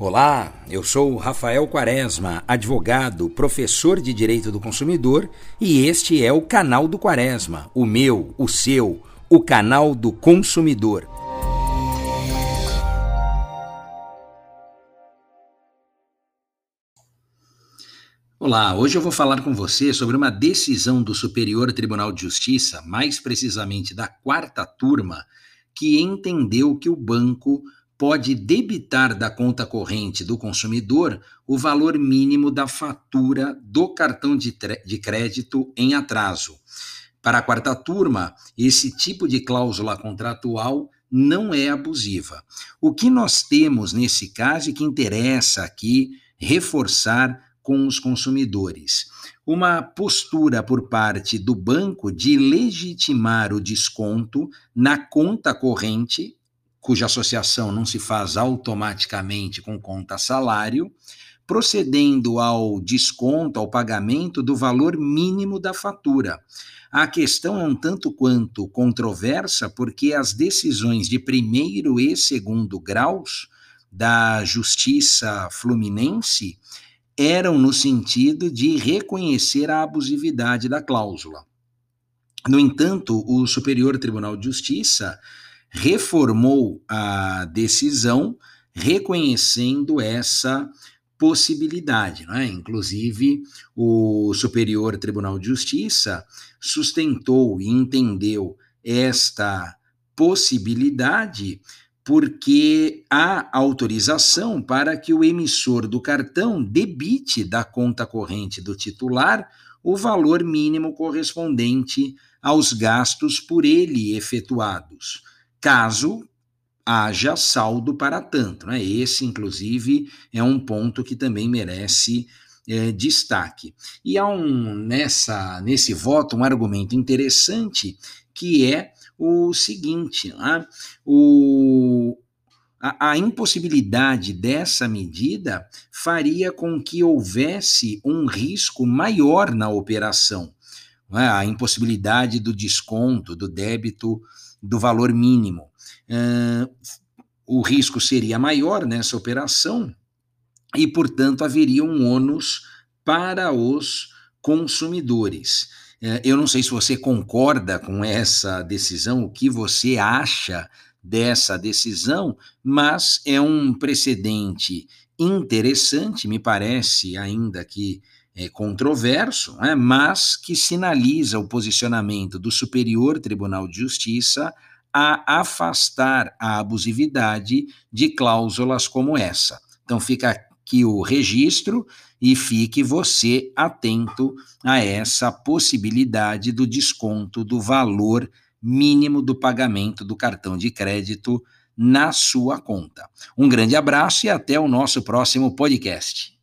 Olá, eu sou Rafael Quaresma, advogado, professor de Direito do Consumidor, e este é o canal do Quaresma, o meu, o seu, o canal do consumidor. Olá, hoje eu vou falar com você sobre uma decisão do Superior Tribunal de Justiça, mais precisamente da quarta turma, que entendeu que o banco pode debitar da conta corrente do consumidor o valor mínimo da fatura do cartão de, de crédito em atraso. Para a quarta turma, esse tipo de cláusula contratual não é abusiva. O que nós temos nesse caso e que interessa aqui reforçar com os consumidores. Uma postura por parte do banco de legitimar o desconto na conta corrente cuja associação não se faz automaticamente com conta salário, procedendo ao desconto, ao pagamento do valor mínimo da fatura. A questão é um tanto quanto controversa, porque as decisões de primeiro e segundo graus da Justiça Fluminense eram no sentido de reconhecer a abusividade da cláusula. No entanto, o Superior Tribunal de Justiça reformou a decisão reconhecendo essa possibilidade. Né? Inclusive, o Superior Tribunal de Justiça sustentou e entendeu esta possibilidade porque há autorização para que o emissor do cartão debite da conta corrente do titular o valor mínimo correspondente aos gastos por ele efetuados caso haja saldo para tanto. Né? Esse, inclusive, é um ponto que também merece é, destaque. E há um, nessa, nesse voto um argumento interessante que é o seguinte: né? o, a, a, impossibilidade dessa medida faria com que houvesse um risco maior na operação. Né? A impossibilidade do desconto, do débito do valor mínimo. Uh, o risco seria maior nessa operação e, portanto, haveria um ônus para os consumidores. Eu não sei se você concorda com essa decisão, o que você acha dessa decisão, mas é um precedente interessante, me parece, ainda que é, controverso, né, mas que sinaliza o posicionamento do Superior Tribunal de Justiça a afastar a abusividade de cláusulas como essa. Então fica aqui o registro e fique você atento a essa possibilidade do desconto do valor mínimo do pagamento do cartão de crédito na sua conta. Um grande abraço e até o nosso próximo podcast.